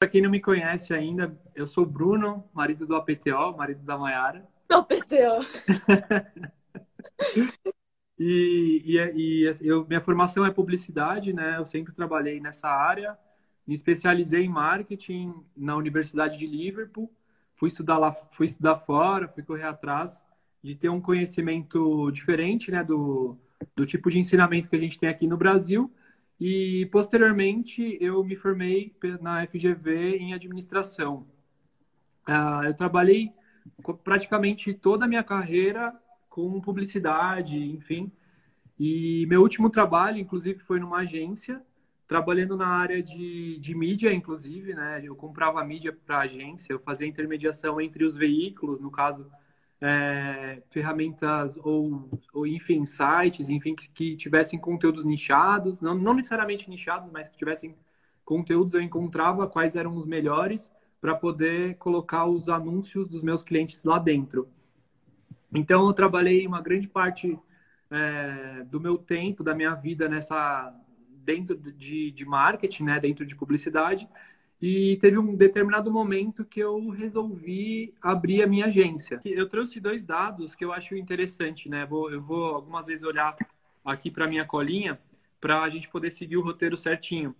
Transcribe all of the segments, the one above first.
Para quem não me conhece ainda, eu sou Bruno, marido do APTO, marido da Mayara. Do APTO. e, e, e eu, minha formação é publicidade, né? Eu sempre trabalhei nessa área. Me especializei em marketing na Universidade de Liverpool. Fui estudar lá, fui estudar fora, fui correr atrás de ter um conhecimento diferente, né, do, do tipo de ensinamento que a gente tem aqui no Brasil e posteriormente eu me formei na FGV em administração. Uh, eu trabalhei praticamente toda a minha carreira com publicidade, enfim. E meu último trabalho, inclusive, foi numa agência, trabalhando na área de, de mídia, inclusive, né? Eu comprava mídia para a agência, eu fazia intermediação entre os veículos, no caso, é, ferramentas ou, ou, enfim, sites, enfim, que, que, tivessem conteúdos nichados, não, não necessariamente nichados, mas que tivessem conteúdos, eu encontrava quais eram os melhores para poder colocar os anúncios dos meus clientes lá dentro. Então, eu trabalhei uma grande parte é, do meu tempo, da minha vida nessa dentro de, de marketing, né, dentro de publicidade, e teve um determinado momento que eu resolvi abrir a minha agência. Eu trouxe dois dados que eu acho interessante, né? Vou, eu vou algumas vezes olhar aqui para minha colinha para a gente poder seguir o roteiro certinho.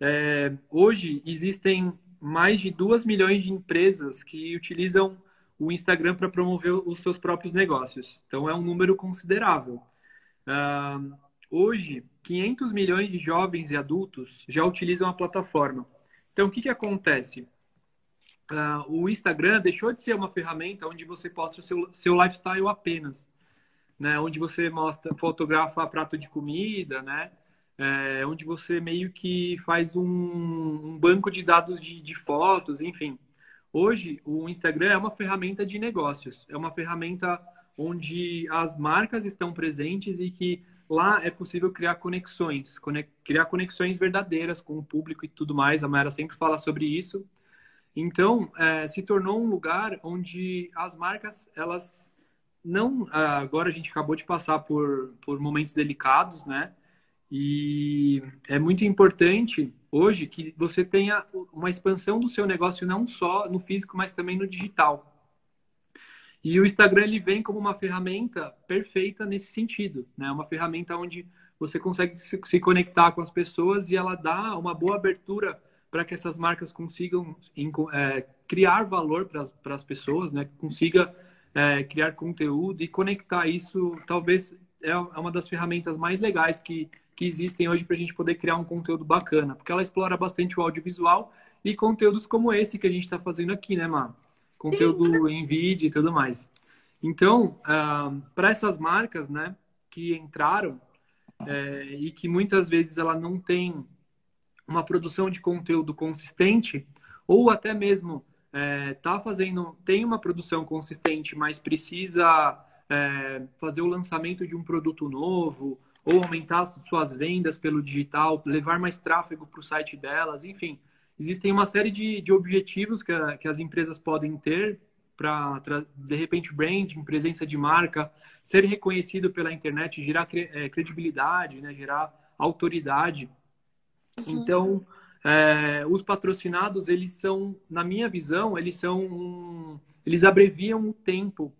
É, hoje existem mais de 2 milhões de empresas que utilizam o Instagram para promover os seus próprios negócios. Então é um número considerável. Uh, hoje, 500 milhões de jovens e adultos já utilizam a plataforma. Então, o que, que acontece? Uh, o Instagram deixou de ser uma ferramenta onde você posta seu, seu lifestyle apenas, né? Onde você mostra, fotografa prato de comida, né? É, onde você meio que faz um, um banco de dados de, de fotos, enfim. Hoje, o Instagram é uma ferramenta de negócios, é uma ferramenta onde as marcas estão presentes e que lá é possível criar conexões, criar conexões verdadeiras com o público e tudo mais. A Mayara sempre fala sobre isso. Então, é, se tornou um lugar onde as marcas, elas não... Agora a gente acabou de passar por, por momentos delicados, né? E é muito importante hoje que você tenha uma expansão do seu negócio não só no físico, mas também no digital. E o Instagram ele vem como uma ferramenta perfeita nesse sentido, né? Uma ferramenta onde você consegue se conectar com as pessoas e ela dá uma boa abertura para que essas marcas consigam é, criar valor para as pessoas, né? Consiga é, criar conteúdo e conectar isso. Talvez é, é uma das ferramentas mais legais que, que existem hoje para a gente poder criar um conteúdo bacana, porque ela explora bastante o audiovisual e conteúdos como esse que a gente está fazendo aqui, né, Mar? Conteúdo em vídeo e tudo mais. Então, uh, ah, para essas marcas, né, que entraram é, e que muitas vezes ela não tem uma produção de conteúdo consistente, ou até mesmo é, tá fazendo, tem uma produção consistente, mas precisa é, fazer o lançamento de um produto novo, ou aumentar suas vendas pelo digital, levar mais tráfego para o site delas, enfim existem uma série de, de objetivos que, a, que as empresas podem ter para, de repente, branding, presença de marca, ser reconhecido pela internet, gerar é, credibilidade, né, gerar autoridade. Uhum. Então, é, os patrocinados, eles são, na minha visão, eles são um, eles abreviam o tempo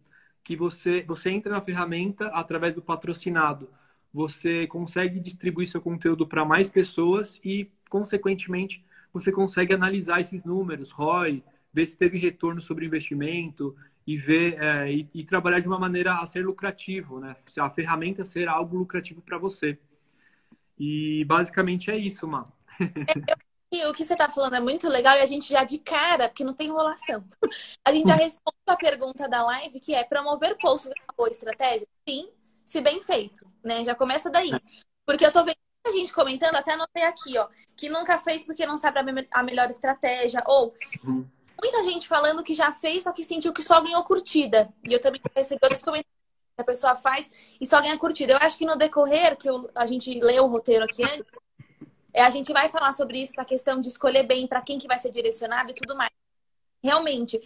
que você, você entra na ferramenta através do patrocinado. Você consegue distribuir seu conteúdo para mais pessoas e, consequentemente, você consegue analisar esses números, ROI, ver se teve retorno sobre investimento e ver é, e, e, trabalhar de uma maneira a ser lucrativo, né? A ferramenta ser algo lucrativo para você. E basicamente é isso, Má. É, o que você está falando é muito legal e a gente já de cara, porque não tem enrolação. A gente já responde a pergunta da live, que é promover posts é uma boa estratégia? Sim, se bem feito, né? Já começa daí. É. Porque eu tô vendo gente comentando, até anotei aqui, ó, que nunca fez porque não sabe a, melhor estratégia, ou uhum. muita gente falando que já fez, só que sentiu que só ganhou curtida. E eu também recebi outros comentários que a pessoa faz e só ganha curtida. Eu acho que no decorrer, que eu, a gente leu o roteiro aqui antes, é, a gente vai falar sobre isso, essa questão de escolher bem para quem que vai ser direcionado e tudo mais. Realmente,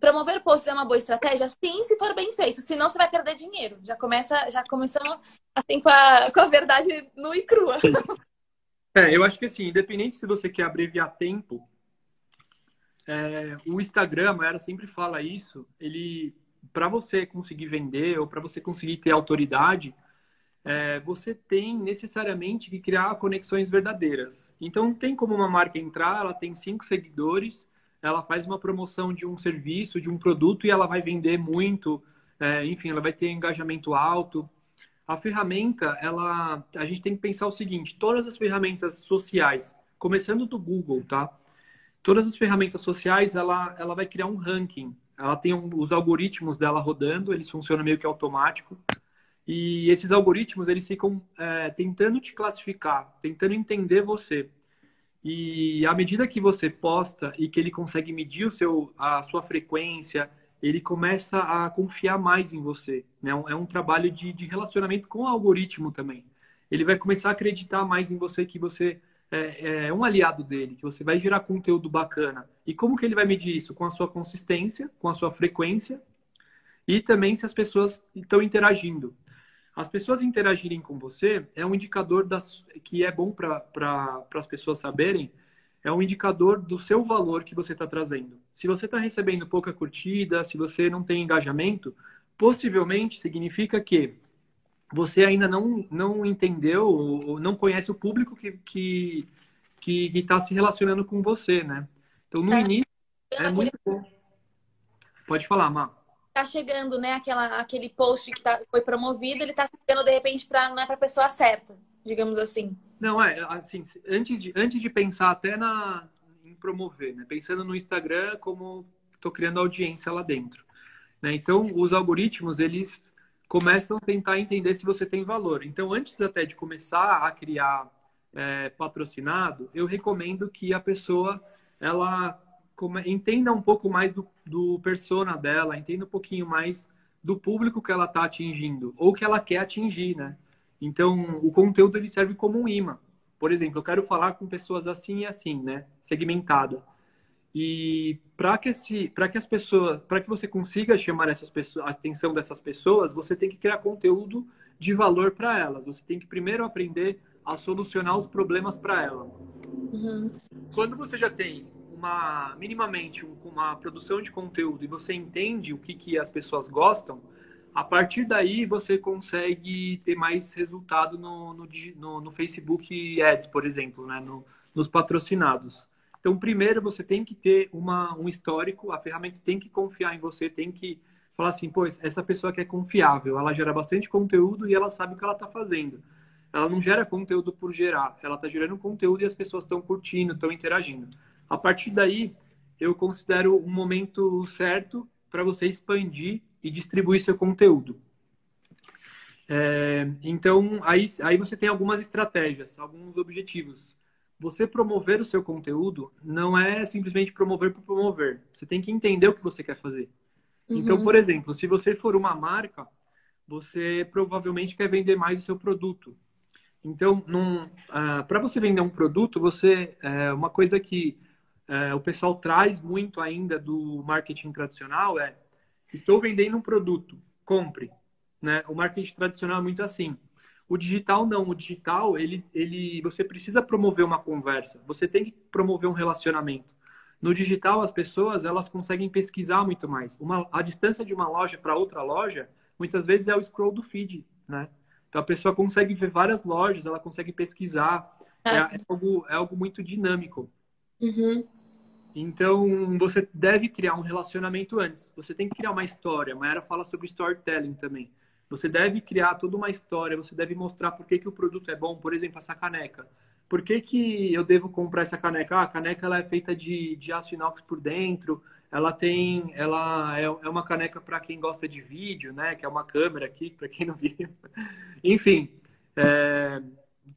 promover posts é uma boa estratégia? Sim, se for bem feito. Senão você vai perder dinheiro. Já começa, já começando assim com a, com a verdade nua e crua. É, eu acho que assim, independente se você quer abreviar tempo é, o Instagram, a Mayara sempre fala isso, ele, para você conseguir vender ou para você conseguir ter autoridade, é, você tem necessariamente que criar conexões verdadeiras. Então, não tem como uma marca entrar, ela tem cinco seguidores, ela faz uma promoção de um serviço, de um produto e ela vai vender muito, é, enfim, ela vai ter engajamento alto. A ferramenta, ela, a gente tem que pensar o seguinte: todas as ferramentas sociais, começando do Google, tá? Todas as ferramentas sociais, ela, ela vai criar um ranking. Ela tem um, os algoritmos dela rodando, eles funcionam meio que automático. E esses algoritmos, eles ficam é, tentando te classificar, tentando entender você. E à medida que você posta e que ele consegue medir o seu, a sua frequência, ele começa a confiar mais em você. Né? É um trabalho de, de relacionamento com o algoritmo também. Ele vai começar a acreditar mais em você, que você é, é, um aliado dele, que você vai gerar conteúdo bacana. E como que ele vai medir isso? Com a sua consistência, com a sua frequência e também se as pessoas estão interagindo. As pessoas interagirem com você é um indicador das, que é bom para pra, as pessoas saberem, é um indicador do seu valor que você está trazendo. Se você está recebendo pouca curtida, se você não tem engajamento, possivelmente significa que você ainda não, não entendeu ou não conhece o público que está que, que, que tá se relacionando com você, né? Então, no é. início, é muito bom. Pode falar, Má tá chegando, né, aquela, aquele post que tá, foi promovido, ele tá chegando de repente para não é para pessoa certa, digamos assim. Não, é, assim, antes de, antes de pensar até na, em promover, né, pensando no Instagram como estou criando audiência lá dentro. Né? Então, os algoritmos, eles começam a tentar entender se você tem valor. Então, antes até de começar a criar é, patrocinado, eu recomendo que a pessoa ela entenda um pouco mais do, do persona dela, entenda um pouquinho mais do público que ela está atingindo ou que ela quer atingir, né? Então, o conteúdo ele serve como um imã. Por exemplo, eu quero falar com pessoas assim e assim, né? Segmentada. E para que, que as pessoas, para que você consiga chamar essas pessoas, a atenção dessas pessoas, você tem que criar conteúdo de valor para elas. Você tem que primeiro aprender a solucionar os problemas para ela. Uhum. Quando você já tem uma minimamente uma produção de conteúdo e você entende o que, que as pessoas gostam, a partir daí você consegue ter mais resultado no, no, no, no Facebook Ads, por exemplo, né? No, nos patrocinados. Então, primeiro você tem que ter uma, um histórico, a ferramenta tem que confiar em você, tem que falar assim, pois essa pessoa que é confiável, ela gera bastante conteúdo e ela sabe o que ela está fazendo. Ela não gera conteúdo por gerar, ela está gerando conteúdo e as pessoas estão curtindo, estão interagindo. A partir daí, eu considero um momento certo para você expandir e distribuir seu conteúdo. É, então, aí, aí você tem algumas estratégias, alguns objetivos. Você promover o seu conteúdo não é simplesmente promover por promover. Você tem que entender o que você quer fazer. Uhum. Então, por exemplo, se você for uma marca, você provavelmente quer vender mais o seu produto. Então, uh, ah, para você vender um produto, você é, uma coisa que é, o pessoal traz muito ainda do marketing tradicional é estou vendendo um produto, compre. Né? O marketing tradicional é muito assim. O digital não, o digital ele, ele, você precisa promover uma conversa, você tem que promover um relacionamento. No digital as pessoas elas conseguem pesquisar muito mais. Uma, a distância de uma loja para outra loja muitas vezes é o scroll do feed, né? Então a pessoa consegue ver várias lojas, ela consegue pesquisar. É, é algo, é algo muito dinâmico. Uhum. Então, você deve criar um relacionamento antes. Você tem que criar uma história. A Mayara fala sobre storytelling também. Você deve criar toda uma história. Você deve mostrar por que, que o produto é bom. Por exemplo, essa caneca. Por que, que eu devo comprar essa caneca? Ah, a caneca ela é feita de, de aço inox por dentro. Ela tem, ela é, é uma caneca para quem gosta de vídeo, né? Que é uma câmera aqui, para quem não viu. Enfim, é,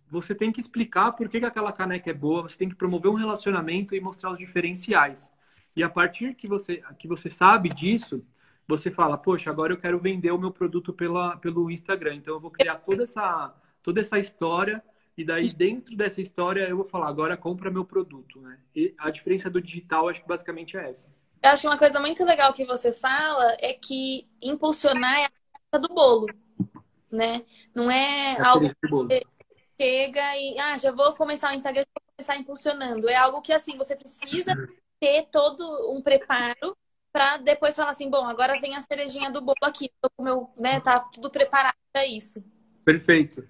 você tem que explicar por que, que aquela caneca é boa, você tem que promover um relacionamento e mostrar os diferenciais. E a partir que você, que você sabe disso, você fala, poxa, agora eu quero vender o meu produto pela, pelo Instagram. Então eu vou criar toda essa, toda essa história e daí dentro dessa história eu vou falar, agora compra meu produto, né? E a diferença do digital acho que basicamente é essa. Eu acho uma coisa muito legal que você fala é que impulsionar é a do bolo, né? Não é, é algo que chega e ah, já vou começar o Instagram, já vou começar impulsionando. É algo que assim, você precisa ter todo um preparo para depois falar assim, bom, agora vem a cerejinha do bolo aqui, tô com meu, né, tá tudo preparado para isso. Perfeito.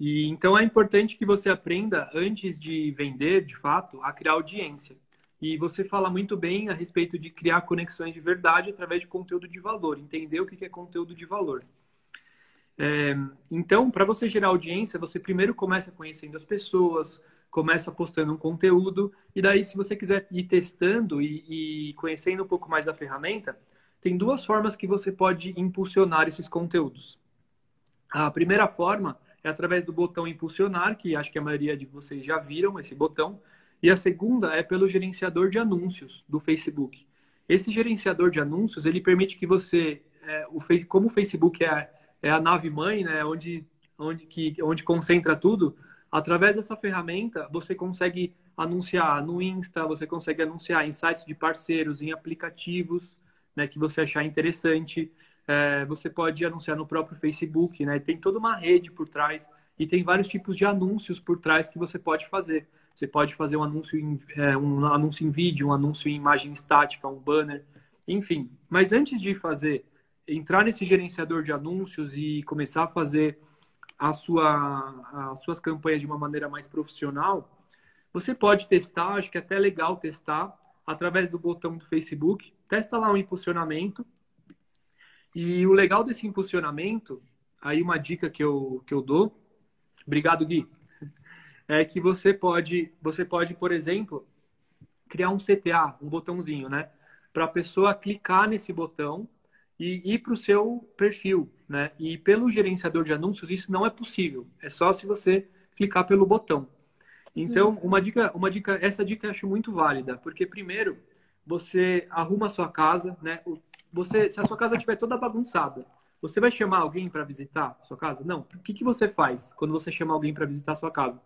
E então é importante que você aprenda antes de vender, de fato, a criar audiência. E você fala muito bem a respeito de criar conexões de verdade através de conteúdo de valor, entender o que é conteúdo de valor. É, então, para você gerar audiência, você primeiro começa conhecendo as pessoas, começa postando um conteúdo, e daí, se você quiser ir testando e, e conhecendo um pouco mais da ferramenta, tem duas formas que você pode impulsionar esses conteúdos. A primeira forma é através do botão impulsionar, que acho que a maioria de vocês já viram esse botão, e a segunda é pelo gerenciador de anúncios do Facebook. Esse gerenciador de anúncios, ele permite que você, é, o, como o Facebook é, é a nave mãe, né, onde, onde, que, onde concentra tudo, através dessa ferramenta você consegue anunciar no Insta, você consegue anunciar em sites de parceiros, em aplicativos né, que você achar interessante. É, você pode anunciar no próprio Facebook, né? Tem toda uma rede por trás e tem vários tipos de anúncios por trás que você pode fazer. Você pode fazer um anúncio em, é, um anúncio em vídeo, um anúncio em imagem estática, um banner, enfim. Mas antes de fazer, entrar nesse gerenciador de anúncios e começar a fazer a sua, as suas campanhas de uma maneira mais profissional, você pode testar, acho que é até legal testar, através do botão do Facebook. Testa lá um impulsionamento. E o legal desse impulsionamento, aí uma dica que eu, que eu dou. Obrigado, Gui é que você pode, você pode, por exemplo, criar um CTA, um botãozinho, né? Para a pessoa clicar nesse botão e ir para o seu perfil, né? E pelo gerenciador de anúncios isso não é possível. É só se você clicar pelo botão. Então, uhum. uma dica, uma dica, essa dica eu acho muito válida, porque primeiro você arruma a sua casa, né? Você, se a sua casa estiver toda bagunçada, você vai chamar alguém para visitar a sua casa? Não. O que, que você faz quando você chama alguém para visitar a sua casa?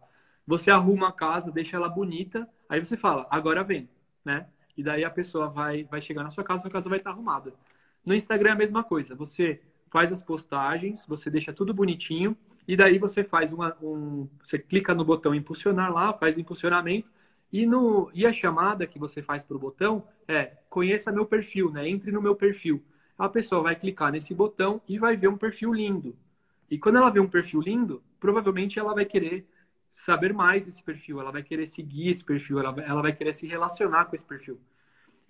Você arruma a casa, deixa ela bonita, aí você fala, agora vem, né? E daí a pessoa vai, vai chegar na sua casa, sua casa vai estar arrumada. No Instagram é a mesma coisa. Você faz as postagens, você deixa tudo bonitinho, e daí você faz uma, um. Você clica no botão impulsionar lá, faz o impulsionamento, e, no, e a chamada que você faz para o botão é conheça meu perfil, né? Entre no meu perfil. A pessoa vai clicar nesse botão e vai ver um perfil lindo. E quando ela vê um perfil lindo, provavelmente ela vai querer saber mais desse perfil, ela vai querer seguir esse perfil, ela ela vai querer se relacionar com esse perfil.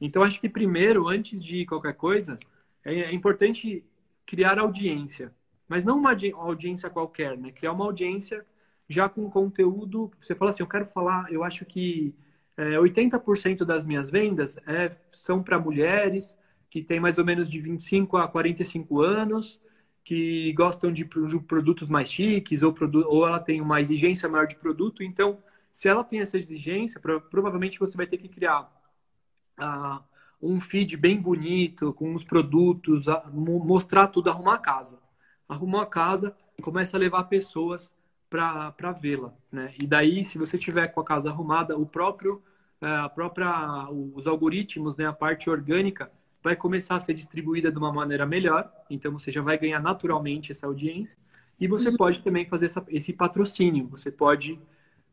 Então, acho que primeiro, antes de qualquer coisa, é, é importante criar audiência. Mas não uma audiência qualquer, né? Criar uma audiência já com conteúdo. Você fala assim, eu quero falar, eu acho que é, 80% das minhas vendas é, são para mulheres que têm mais ou menos de 25 a 45 anos que gostam de produtos mais chiques ou, ou ela tem uma exigência maior de produto. Então, se ela tem essa exigência, provavelmente você vai ter que criar uh, um feed bem bonito, com os produtos, mostrar tudo, arrumar a casa. Arrumou a casa, começa a levar pessoas para vê-la. Né? E daí, se você tiver com a casa arrumada, o próprio, uh, a própria, os algoritmos, né, a parte orgânica, vai começar a ser distribuída de uma maneira melhor, então você já vai ganhar naturalmente essa audiência. E você uhum. pode também fazer essa, esse patrocínio, você pode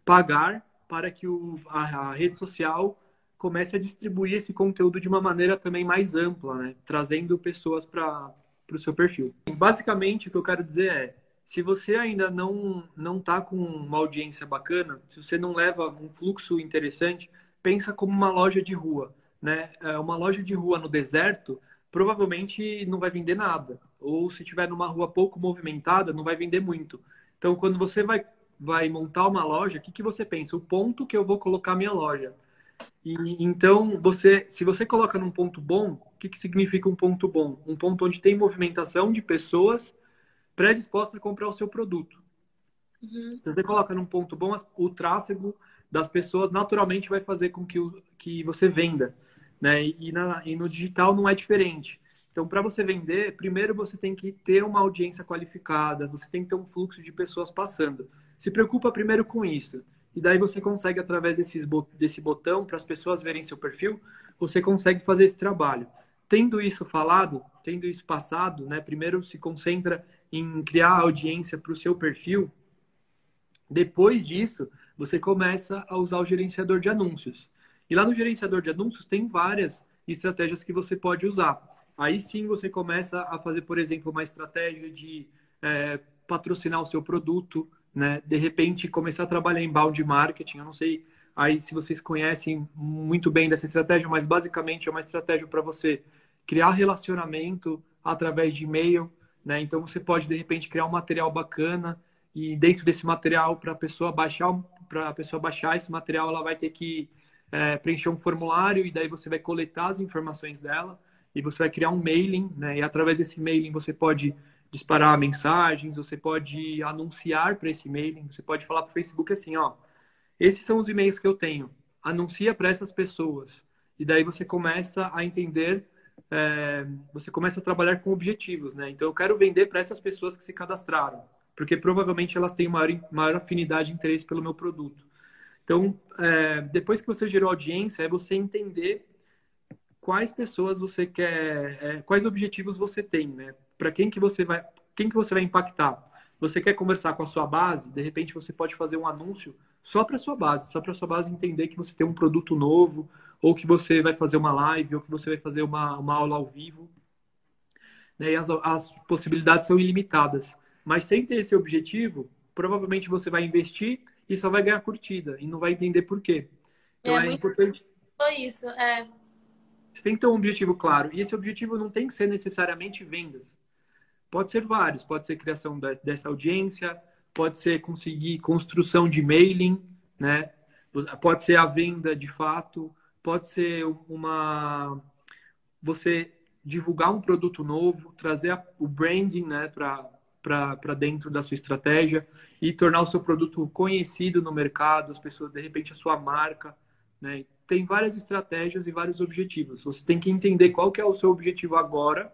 pagar para que o, a, a, rede social comece a distribuir esse conteúdo de uma maneira também mais ampla, né? trazendo pessoas para o seu perfil. Basicamente, o que eu quero dizer é, se você ainda não não está com uma audiência bacana, se você não leva um fluxo interessante, pensa como uma loja de rua né, é, uma loja de rua no deserto provavelmente não vai vender nada. Ou se tiver numa rua pouco movimentada, não vai vender muito. Então, quando você vai, vai montar uma loja, o que, que você pensa? O ponto que eu vou colocar minha loja. E, então, você, se você coloca num ponto bom, o que, que significa um ponto bom? Um ponto onde tem movimentação de pessoas predispostas a comprar o seu produto. Uhum. Se você coloca num ponto bom, o tráfego das pessoas naturalmente vai fazer com que, o, que você venda. Né? E, na, e no digital não é diferente. Então, para você vender, primeiro você tem que ter uma audiência qualificada, você tem que ter um fluxo de pessoas passando. Se preocupa primeiro com isso. E daí você consegue, através desses, desse botão, para as pessoas verem seu perfil, você consegue fazer esse trabalho. Tendo isso falado, tendo isso passado, né, primeiro se concentra em criar audiência para o seu perfil. Depois disso, você começa a usar o gerenciador de anúncios. E lá no gerenciador de anúncios tem várias estratégias que você pode usar. Aí sim você começa a fazer, por exemplo, uma estratégia de é, patrocinar o seu produto, né? De repente começar a trabalhar em balde marketing. Eu não sei aí se vocês conhecem muito bem dessa estratégia, mas basicamente é uma estratégia para você criar relacionamento através de e-mail, né? Então você pode de repente criar um material bacana e dentro desse material para a pessoa baixar para a pessoa baixar esse material ela vai ter que é, preencher um formulário e daí você vai coletar as informações dela e você vai criar um mailing, né? E através desse mailing você pode disparar mensagens, você pode anunciar para esse mailing, você pode falar para o Facebook assim, ó, esses são os e-mails que eu tenho, anuncia para essas pessoas. E daí você começa a entender, é, você começa a trabalhar com objetivos, né? Então eu quero vender para essas pessoas que se cadastraram, porque provavelmente elas têm maior, maior afinidade e interesse pelo meu produto. Então, é, depois que você gerou audiência, é você entender quais pessoas você quer, é, quais objetivos você tem, né? Para quem que você vai, quem que você vai impactar? Você quer conversar com a sua base? De repente você pode fazer um anúncio só para sua base, só para sua base entender que você tem um produto novo, ou que você vai fazer uma live, ou que você vai fazer uma, uma aula ao vivo. Né? E as, as possibilidades são ilimitadas. Mas sem ter esse objetivo, provavelmente você vai investir e só vai ganhar curtida e não vai entender por quê. Então é, é importante. Foi isso, é. Você tem que ter um objetivo claro. E esse objetivo não tem que ser necessariamente vendas. Pode ser vários. Pode ser criação dessa audiência, pode ser conseguir construção de mailing, né? Pode ser a venda de fato, pode ser uma você divulgar um produto novo, trazer o branding, né, para dentro da sua estratégia e tornar o seu produto conhecido no mercado, as pessoas de repente a sua marca, né? tem várias estratégias e vários objetivos. Você tem que entender qual que é o seu objetivo agora,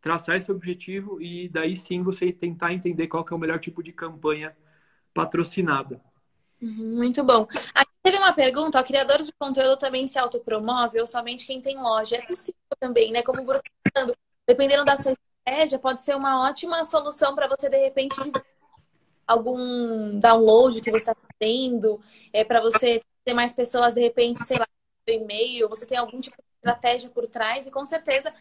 traçar esse objetivo e daí sim você tentar entender qual é o melhor tipo de campanha patrocinada. Uhum, muito bom. Aqui teve uma pergunta, o criador de conteúdo também se autopromove ou somente quem tem loja? É possível também, né? Como o Bruno tá falando, dependendo da sua estratégia, pode ser uma ótima solução para você, de repente, algum download que você está fazendo, é, para você ter mais pessoas, de repente, sei lá, e-mail, você tem algum tipo de estratégia por trás e com certeza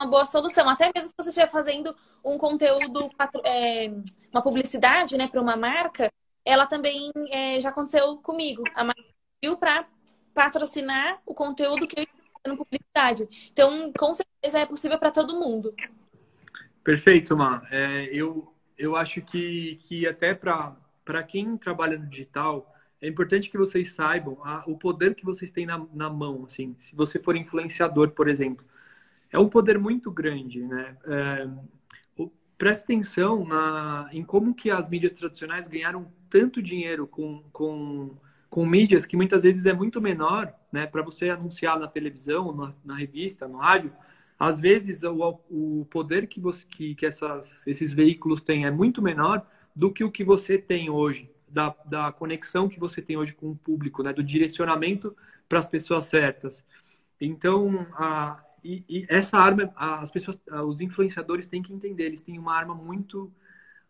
uma boa solução. Até mesmo se você estiver fazendo um conteúdo, é, uma publicidade, né, para uma marca, ela também é, já aconteceu comigo. A marca pediu para patrocinar o conteúdo que eu estou fazendo publicidade. Então, com certeza é possível para todo mundo. Perfeito, Má. É, eu, eu acho que, que até para quem trabalha no digital, é importante que vocês saibam a, o poder que vocês têm na, na mão. Assim, se você for influenciador, por exemplo, é um poder muito grande, né? É, preste atenção na, em como que as mídias tradicionais ganharam tanto dinheiro com, com, com mídias que muitas vezes é muito menor, né? Para você anunciar na televisão, na, na, revista, no rádio, às vezes o, o poder que, você, que, que essas, esses veículos têm é muito menor do que o que você tem hoje da, da conexão que você tem hoje com o público, né? Do direcionamento para as pessoas certas. Então, a, e, e, essa arma, as pessoas, os influenciadores têm que entender, eles têm uma arma muito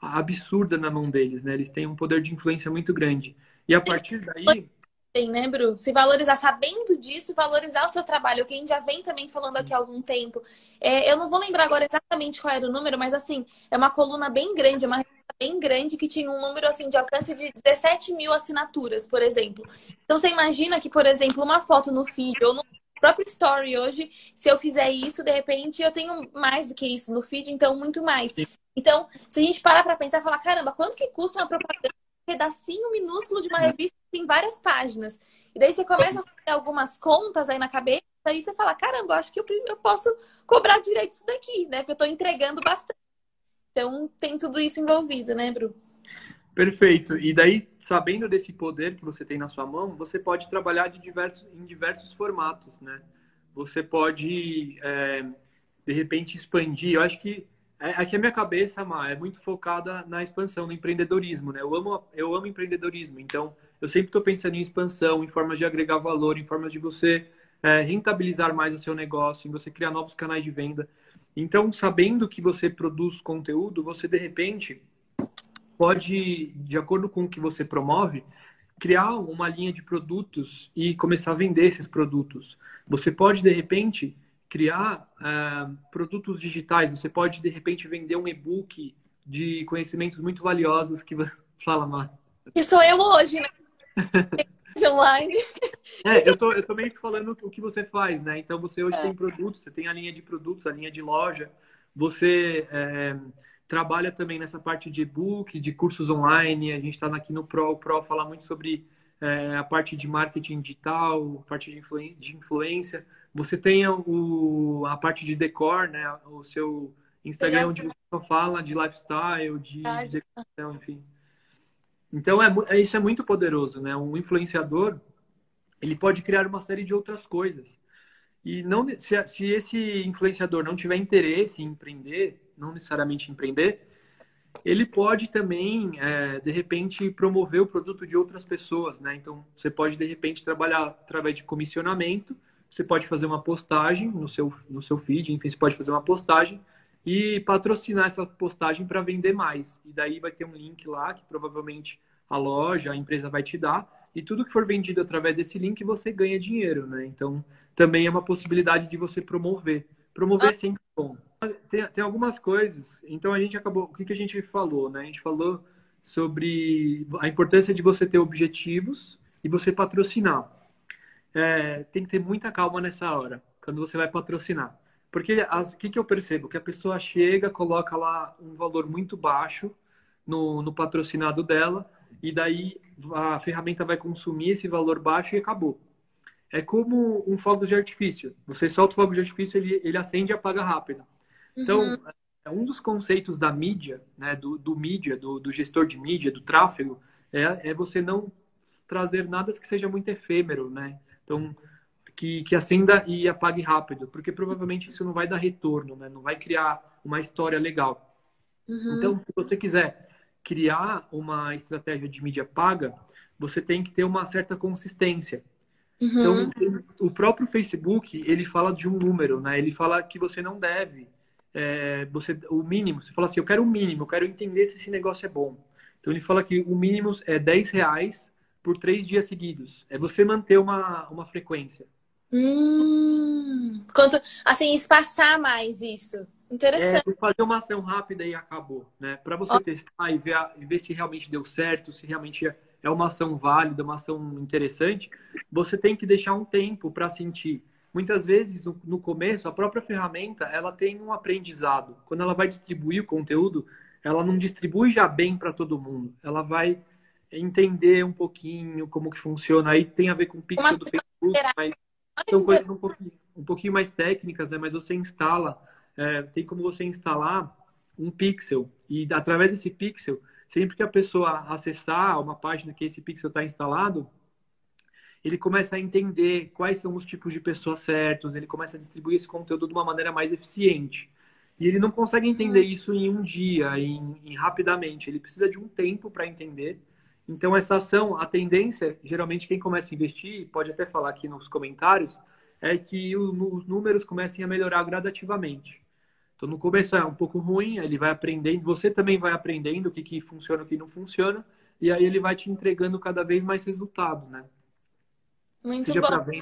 absurda na mão deles, né? Eles têm um poder de influência muito grande. E a partir daí tem, né, Bru? Se valorizar, sabendo disso, valorizar o seu trabalho, quem já vem também falando aqui há algum tempo. É, eu não vou lembrar agora exatamente qual era o número, mas assim, é uma coluna bem grande, uma bem grande que tinha um número assim de alcance de 17 mil assinaturas, por exemplo. Então você imagina que, por exemplo, uma foto no feed ou no próprio story hoje, se eu fizer isso, de repente eu tenho mais do que isso no feed, então muito mais. Sim. Então, se a gente parar para pensar e falar, caramba, quanto que custa uma propaganda? Um pedacinho minúsculo de uma uhum. revista que tem várias páginas. E daí você começa a fazer algumas contas aí na cabeça, aí você fala, caramba, acho que eu, eu posso cobrar direito isso daqui, né? Porque eu estou entregando bastante. Então, tem tudo isso envolvido, né, Bru? Perfeito. E daí, sabendo desse poder que você tem na sua mão, você pode trabalhar de diversos, em diversos formatos, né? Você pode, é, de repente, expandir. Eu acho que é, aqui a minha cabeça, Má, é muito focada na expansão, no empreendedorismo, né? Eu amo, eu amo empreendedorismo. Então, eu sempre estou pensando em expansão, em formas de agregar valor, em formas de você é, rentabilizar mais o seu negócio, em você criar novos canais de venda. Então, sabendo que você produz conteúdo, você de repente pode, de acordo com o que você promove, criar uma linha de produtos e começar a vender esses produtos. Você pode, de repente, criar uh, produtos digitais. Você pode, de repente, vender um e-book de conhecimentos muito valiosos que... Fala, Mar. Que sou eu hoje, né? online. É, eu tô, eu tô meio que falando o que você faz, né? Então, você hoje é. tem produtos, você tem a linha de produtos, a linha de loja, você é, trabalha também nessa parte de e-book, de cursos online, a gente está aqui no Pro, o Pro fala muito sobre é, a parte de marketing digital, a parte de, influ, de influência, você tem o, a parte de decor, né? O seu Instagram, onde você só fala de lifestyle, de, de decoração, enfim. Então, é, é, isso é muito poderoso, né? Um influenciador, ele pode criar uma série de outras coisas. E não se, se esse influenciador não tiver interesse em empreender, não necessariamente empreender, ele pode também, é, de repente, promover o produto de outras pessoas, né? Então, você pode, de repente, trabalhar através de comissionamento, você pode fazer uma postagem no seu, no seu feed, enfim, você pode fazer uma postagem e patrocinar essa postagem para vender mais. E daí vai ter um link lá que provavelmente a loja, a empresa vai te dar. E tudo que for vendido através desse link você ganha dinheiro, né? Então também é uma possibilidade de você promover. Promover é sempre bom. Tem, tem algumas coisas. Então a gente acabou. O que, que a gente falou, né? A gente falou sobre a importância de você ter objetivos e você patrocinar. É, tem que ter muita calma nessa hora, quando você vai patrocinar. Porque o que, que eu percebo? Que a pessoa chega, coloca lá um valor muito baixo no, no patrocinado dela, e daí a ferramenta vai consumir esse valor baixo e acabou. É como um fogo de artifício. Você solta o fogo de artifício, ele, ele acende e apaga rápido. Então, uhum. é um dos conceitos da mídia, né, do, do mídia, do, do gestor de mídia, do tráfego, é, é você não trazer nada que seja muito efêmero, né? Então, que, que acenda e apague rápido, porque provavelmente isso não vai dar retorno, né? não vai criar uma história legal. Uhum. Então, se você quiser criar uma estratégia de mídia paga, você tem que ter uma certa consistência. Uhum. Então, o próprio Facebook, ele fala de um número, né? Ele fala que você não deve, é, você, o mínimo, você fala assim, eu quero o mínimo, eu quero entender se esse negócio é bom. Então, ele fala que o mínimo é 10 reais por três dias seguidos. É você manter uma, uma frequência. Hum, quanto, assim, espaçar mais isso. Interessante. É, fazer uma ação rápida e acabou, né? Para você oh. testar e ver, e ver se realmente deu certo, se realmente é, é uma ação válida, uma ação interessante, você tem que deixar um tempo para sentir. Muitas vezes, no, começo, a própria ferramenta, ela tem um aprendizado. Quando ela vai distribuir o conteúdo, ela não distribui já bem para todo mundo. Ela vai entender um pouquinho como que funciona. Aí tem a ver com o pixel do Facebook, mas são coisas um pouquinho, um pouquinho mais técnicas, né? Mas você instala, é, tem como você instalar um pixel e através desse pixel, sempre que a pessoa acessar uma página que esse pixel está instalado, ele começa a entender quais são os tipos de pessoas certos, ele começa a distribuir esse conteúdo de uma maneira mais eficiente. E ele não consegue entender uhum. isso em um dia, em, em rapidamente. Ele precisa de um tempo para entender então, essa ação, a tendência, geralmente, quem começa a investir, pode até falar aqui nos comentários, é que os números comecem a melhorar gradativamente. Então, no começo é um pouco ruim, ele vai aprendendo, você também vai aprendendo o que, que funciona e o que não funciona, e aí ele vai te entregando cada vez mais resultado, né? Muito Seja bom.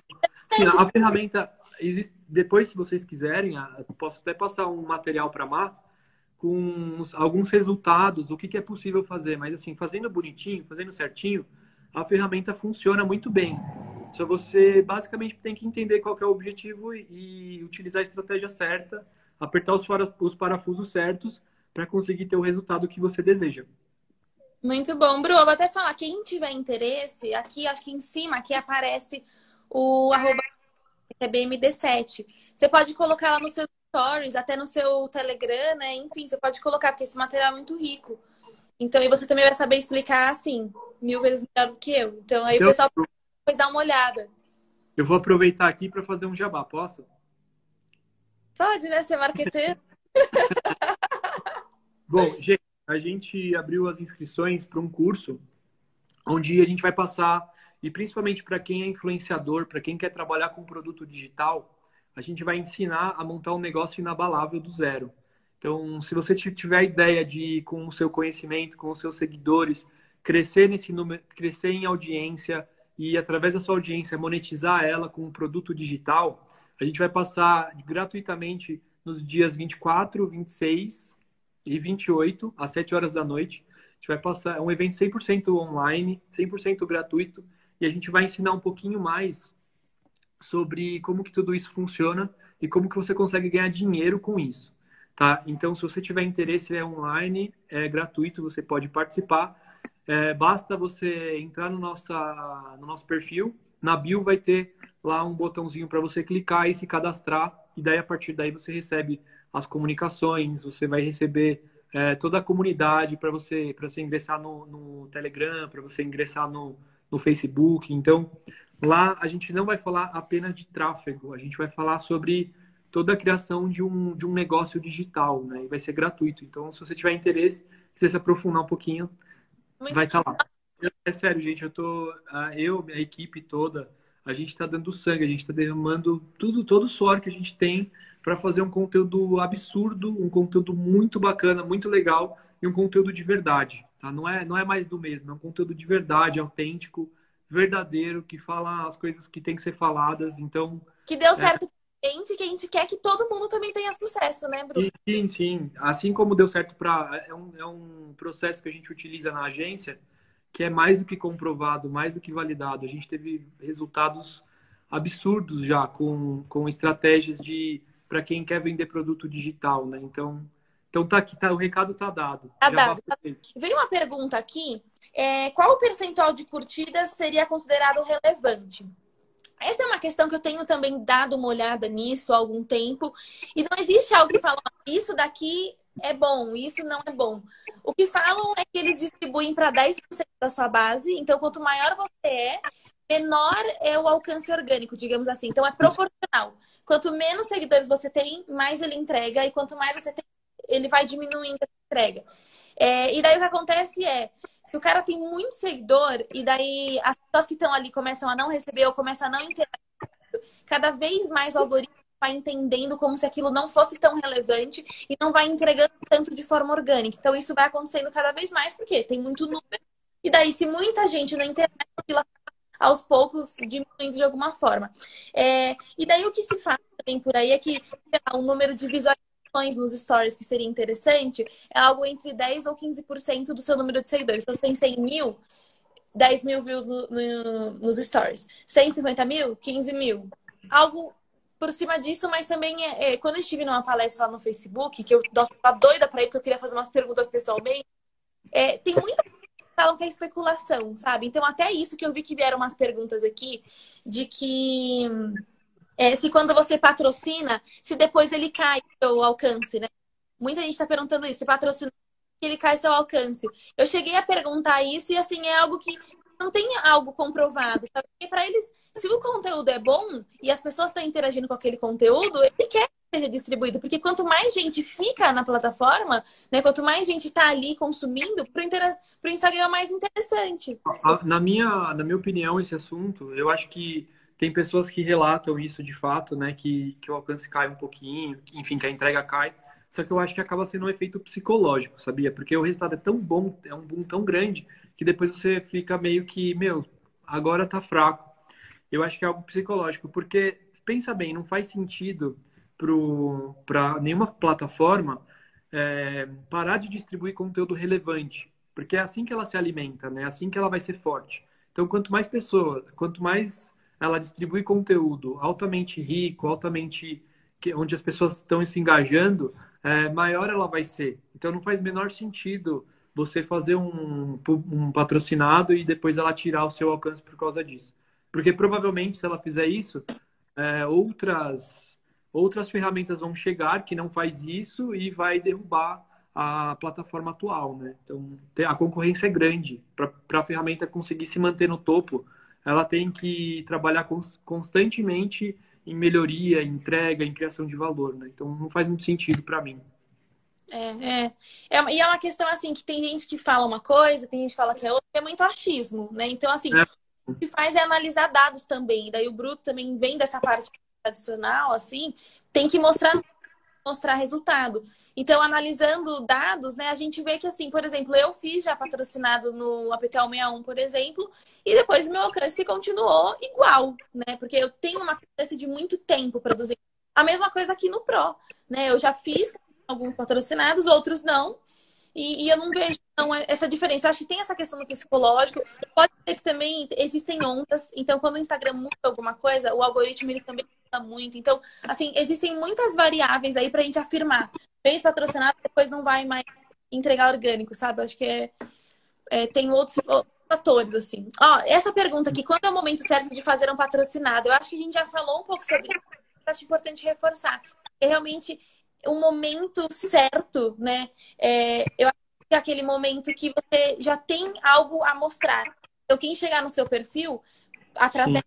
Sim, a ferramenta, existe, depois, se vocês quiserem, posso até passar um material para a Mar, com alguns resultados, o que, que é possível fazer. Mas, assim, fazendo bonitinho, fazendo certinho, a ferramenta funciona muito bem. Só você basicamente tem que entender qual é o objetivo e, utilizar a estratégia certa, apertar os, os parafusos certos para conseguir ter o resultado que você deseja. Muito bom, Bru. Eu vou até falar, quem tiver interesse, aqui, acho que em cima, aqui aparece o arroba que é BMD7. Você pode colocar lá no seu stories, até no seu Telegram, né? Enfim, você pode colocar, porque esse material é muito rico. Então, e você também vai saber explicar, assim, mil vezes melhor do que eu. Então, aí então, o pessoal pode depois dar uma olhada. Eu vou aproveitar aqui para fazer um jabá, posso? Pode, né? Ser marqueteiro. Bom, gente, a gente abriu as inscrições para um curso onde a gente vai passar, e principalmente para quem é influenciador, para quem quer trabalhar com produto digital, a gente vai ensinar a montar um negócio inabalável do zero. Então, se você tiver a ideia de, com o seu conhecimento, com os seus seguidores, crescer nesse número, crescer em audiência e através da sua audiência monetizar ela com um produto digital, a gente vai passar gratuitamente nos dias 24, 26 e 28, às 7 horas da noite. A gente vai passar, é um evento 100% online, 100% gratuito, e a gente vai ensinar um pouquinho mais sobre como que tudo isso funciona e como que você consegue ganhar dinheiro com isso, tá? Então, se você tiver interesse, é online, é gratuito, você pode participar. É, basta você entrar no, nossa, no nosso perfil, na bio vai ter lá um botãozinho para você clicar e se cadastrar, e daí a partir daí você recebe as comunicações, você vai receber é, toda a comunidade para você para você ingressar no, no Telegram, para você ingressar no, no Facebook. Então, lá a gente não vai falar apenas de tráfego, a gente vai falar sobre toda a criação de um, de um negócio digital, né? E vai ser gratuito. Então, se você tiver interesse, quiser se aprofundar um pouquinho, Muito vai estar tá lá. É sério, gente, eu tô, eu, minha equipe toda, a gente está dando sangue, a gente está derramando tudo, todo o suor que a gente tem para fazer um conteúdo absurdo, um conteúdo muito bacana, muito legal e um conteúdo de verdade, tá? Não é, não é mais do mesmo, é um conteúdo de verdade, autêntico, verdadeiro, que fala as coisas que tem que ser faladas, então... Que deu é certo é... gente, que a gente quer que todo mundo também tenha sucesso, né, Bruno? Sim, sim. Assim como deu certo para... É um, é um processo que a gente utiliza na agência, que é mais do que comprovado, mais do que validado. A gente teve resultados absurdos já com, com estratégias de para quem quer vender produto digital, né? Então, então tá aqui, tá, o recado tá dado. Tá dado. Veio uma pergunta aqui: é, qual o percentual de curtidas seria considerado relevante? Essa é uma questão que eu tenho também dado uma olhada nisso há algum tempo. E não existe algo que fala, isso daqui é bom, isso não é bom. O que falam é que eles distribuem para 10% da sua base. Então, quanto maior você é, menor é o alcance orgânico, digamos assim. Então, é proporcional. Quanto menos seguidores você tem, mais ele entrega. E quanto mais você tem, ele vai diminuindo a entrega. É, e daí o que acontece é, se o cara tem muito seguidor, e daí as pessoas que estão ali começam a não receber ou começam a não interagir, cada vez mais o algoritmo vai entendendo como se aquilo não fosse tão relevante e não vai entregando tanto de forma orgânica. Então, isso vai acontecendo cada vez mais, porque tem muito número. E daí, se muita gente na internet, aquilo aos poucos diminuindo de alguma forma. É, e daí, o que se faz também por aí é que o número de visualizações nos stories que seria interessante é algo entre 10% ou 15% do seu número de seguidores. Então, você tem 100 mil, 10 mil views no, no, nos stories. 150 mil, 15 mil. Algo por cima disso, mas também é, é, quando eu estive numa palestra lá no Facebook, que eu estava doida para ir, porque eu queria fazer umas perguntas pessoalmente, é, tem muita falam que é especulação, sabe? Então, até isso que eu vi que vieram umas perguntas aqui, de que é, se quando você patrocina, se depois ele cai o alcance, né? Muita gente está perguntando isso, se patrocina, ele cai seu alcance. Eu cheguei a perguntar isso e, assim, é algo que não tem algo comprovado, sabe? Porque para eles se o conteúdo é bom e as pessoas estão interagindo com aquele conteúdo, ele quer que seja distribuído. Porque quanto mais gente fica na plataforma, né, quanto mais gente está ali consumindo, para o. Instagram é mais interessante. Na minha, na minha opinião, esse assunto, eu acho que tem pessoas que relatam isso de fato, né? Que, que o alcance cai um pouquinho, enfim, que a entrega cai. Só que eu acho que acaba sendo um efeito psicológico, sabia? Porque o resultado é tão bom, é um boom tão grande, que depois você fica meio que, meu, agora tá fraco eu acho que é algo psicológico, porque pensa bem, não faz sentido para nenhuma plataforma é, parar de distribuir conteúdo relevante, porque é assim que ela se alimenta, né? É assim que ela vai ser forte. Então, quanto mais pessoas, quanto mais ela distribui conteúdo altamente rico, altamente onde as pessoas estão se engajando, é, maior ela vai ser. Então, não faz menor sentido você fazer um, um patrocinado e depois ela tirar o seu alcance por causa disso. Porque provavelmente, se ela fizer isso, é, outras, outras ferramentas vão chegar que não faz isso e vai derrubar a plataforma atual, né? Então, a concorrência é grande. Para a ferramenta conseguir se manter no topo, ela tem que trabalhar constantemente em melhoria, em entrega, em criação de valor, né? Então, não faz muito sentido para mim. É, é, é. E é uma questão assim que tem gente que fala uma coisa, tem gente que fala que é outra, é muito achismo, né? Então, assim, é. O que faz é analisar dados também. Daí o Bruto também vem dessa parte tradicional, assim, tem que mostrar mostrar resultado. Então, analisando dados, né, a gente vê que, assim, por exemplo, eu fiz já patrocinado no APTL 61, por exemplo, e depois meu alcance continuou igual, né? Porque eu tenho uma alcance de muito tempo produzindo. A mesma coisa aqui no Pro, né? Eu já fiz alguns patrocinados, outros não. E, e, eu não vejo não, essa diferença. Acho que tem essa questão do psicológico. Pode ser que também existem ondas. Então, quando o Instagram muda alguma coisa, o algoritmo ele também muda muito. Então, assim, existem muitas variáveis aí pra gente afirmar. Fez patrocinado, depois não vai mais entregar orgânico, sabe? Acho que é, é tem outros fatores, assim. Ó, essa pergunta aqui, quando é o momento certo de fazer um patrocinado? Eu acho que a gente já falou um pouco sobre isso, acho importante reforçar. É realmente o momento certo, né? É, eu acho que é aquele momento que você já tem algo a mostrar. Então, quem chegar no seu perfil, através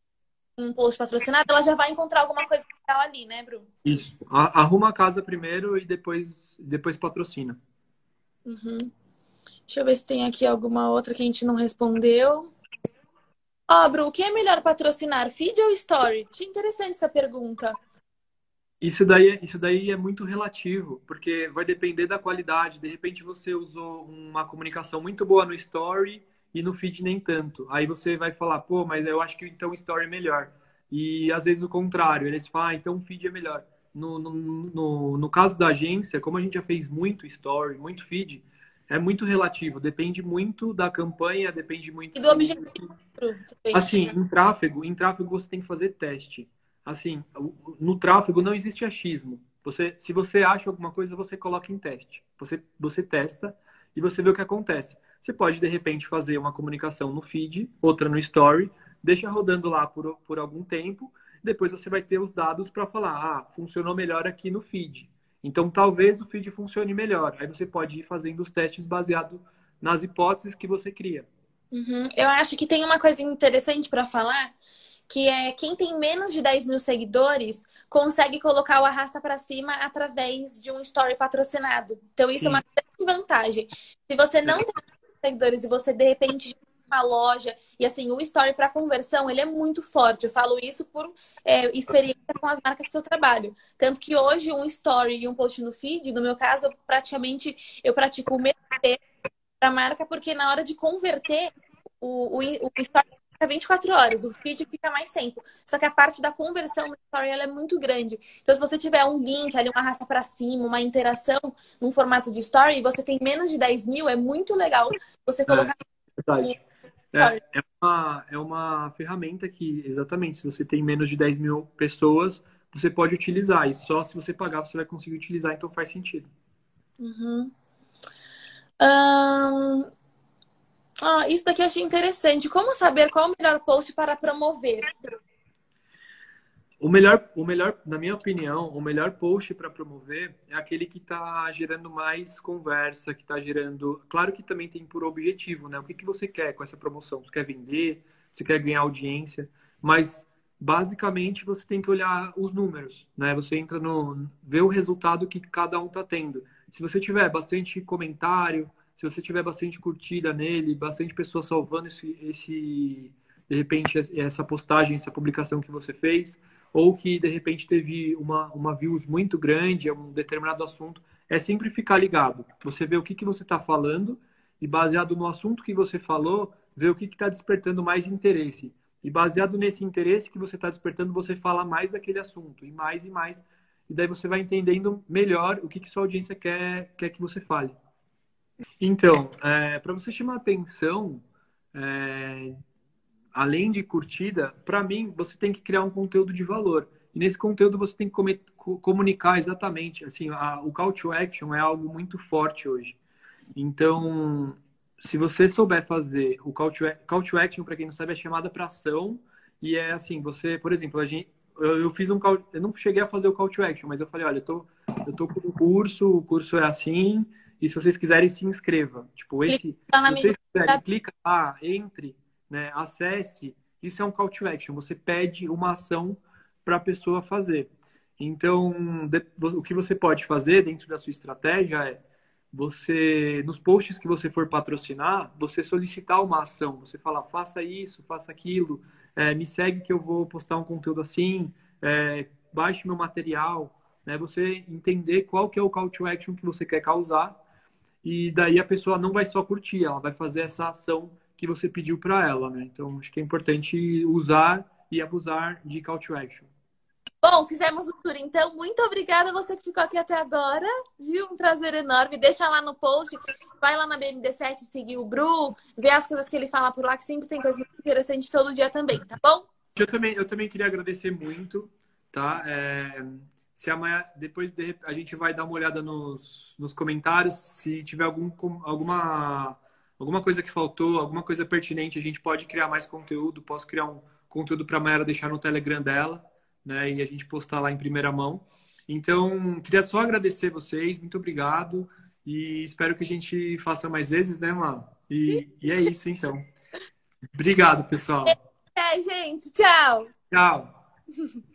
de um post patrocinado, ela já vai encontrar alguma coisa legal ali, né, Bruno? Isso. Arruma a casa primeiro e depois, depois patrocina. Uhum. Deixa eu ver se tem aqui alguma outra que a gente não respondeu. Ó, oh, Bru, o que é melhor patrocinar, feed ou story? Achei interessante essa pergunta. Isso daí, isso daí é muito relativo, porque vai depender da qualidade. De repente você usou uma comunicação muito boa no story e no feed nem tanto. Aí você vai falar, pô, mas eu acho que então o story é melhor. E às vezes o contrário, eles falam, ah, então o feed é melhor. No, no, no, no caso da agência, como a gente já fez muito story, muito feed, é muito relativo. Depende muito da campanha, depende muito... E do objetivo. Assim, em tráfego, em tráfego você tem que fazer teste assim, no tráfego não existe achismo. Você, se você acha alguma coisa, você coloca em teste. Você, você testa e você vê o que acontece. Você pode, de repente, fazer uma comunicação no feed, outra no story, deixa rodando lá por, por algum tempo, depois você vai ter os dados para falar, ah, funcionou melhor aqui no feed. Então, talvez o feed funcione melhor. Aí você pode ir fazendo os testes baseado nas hipóteses que você cria. Uhum. Eu acho que tem uma coisa interessante para falar, que é quem tem menos de 10 mil seguidores consegue colocar o arrasta para cima através de um story patrocinado. Então, isso Sim. é uma grande vantagem. Se você não tem seguidores e você, de repente, uma loja e assim o story para conversão ele é muito forte eu falo isso por é, experiência com as marcas que eu trabalho tanto que hoje um story e um post no feed no meu caso praticamente eu pratico o mesmo para a marca porque na hora de converter o, o, o story fica 24 horas, o feed fica mais tempo. Só que a parte da conversão do story ela é muito grande. Então, se você tiver um link ali, uma raça para cima, uma interação num formato de story, e você tem menos de 10 mil, é muito legal você é, colocar. É. É, é, uma, é uma ferramenta que, exatamente, se você tem menos de 10 mil pessoas, você pode utilizar. E só se você pagar, você vai conseguir utilizar, então faz sentido. Uhum. Um, ah, isso daqui eu achei interessante. Como saber qual o melhor post para promover? O melhor, o melhor, na minha opinião, o melhor post para promover é aquele que está gerando mais conversa, que está gerando. Claro que também tem por objetivo, né? O que, que você quer com essa promoção? Você quer vender? Você quer ganhar audiência? Mas basicamente você tem que olhar os números, né? Você entra no ver o resultado que cada um está tendo. Se você tiver bastante comentário, se você tiver bastante curtida nele, bastante pessoas salvando esse, esse, de repente, essa postagem, essa publicação que você fez, ou que de repente teve uma, uma views muito grande um determinado assunto, é sempre ficar ligado. Você vê o que, que você está falando e baseado no assunto que você falou, ver o que está despertando mais interesse. E baseado nesse interesse que você está despertando, você fala mais daquele assunto, e mais e mais. E daí você vai entendendo melhor o que, que sua audiência quer, quer que você fale. Então, é, para você chamar atenção, é, além de curtida, para mim, você tem que criar um conteúdo de valor. E nesse conteúdo você tem que comunicar exatamente. Assim, a, o call to action é algo muito forte hoje. Então, se você souber fazer o call to, call to action, para quem não sabe, é chamada para ação. E é assim, você, por exemplo, a gente, eu, eu, fiz um call, eu não cheguei a fazer o call to action, mas eu falei, olha, eu tô, eu tô com um curso, o curso é assim, e se vocês quiserem, se inscreva. Tipo, esse. Tá se vocês quiserem, clica lá, entre, né, acesse. Isso é um call to action. Você pede uma ação para a pessoa fazer. Então, o que você pode fazer dentro da sua estratégia é você, nos posts que você for patrocinar, você solicitar uma ação. Você falar, faça isso, faça aquilo, é, me segue que eu vou postar um conteúdo assim, é, baixe meu material, né? Você entender qual que é o call to action que você quer causar e daí a pessoa não vai só curtir, ela vai fazer essa ação que você pediu para ela, né? Então, acho que é importante usar e abusar de call to action. Bom, fizemos o tour, então. Muito obrigada a você que ficou aqui até agora. Viu? Um prazer enorme. Deixa lá no post, vai lá na BMD7 seguir o Bru, ver as coisas que ele fala por lá, que sempre tem coisa interessante todo dia também, tá bom? Eu também, eu também queria agradecer muito, tá? É, se amanhã, depois de, a gente vai dar uma olhada nos, nos comentários, se tiver algum, alguma, alguma coisa que faltou, alguma coisa pertinente, a gente pode criar mais conteúdo. Posso criar um conteúdo para a Mayara deixar no Telegram dela né? E a gente postar lá em primeira mão. Então, queria só agradecer vocês, muito obrigado. E espero que a gente faça mais vezes, né, mano? E, e é isso, então. Obrigado, pessoal. É, gente. Tchau. Tchau.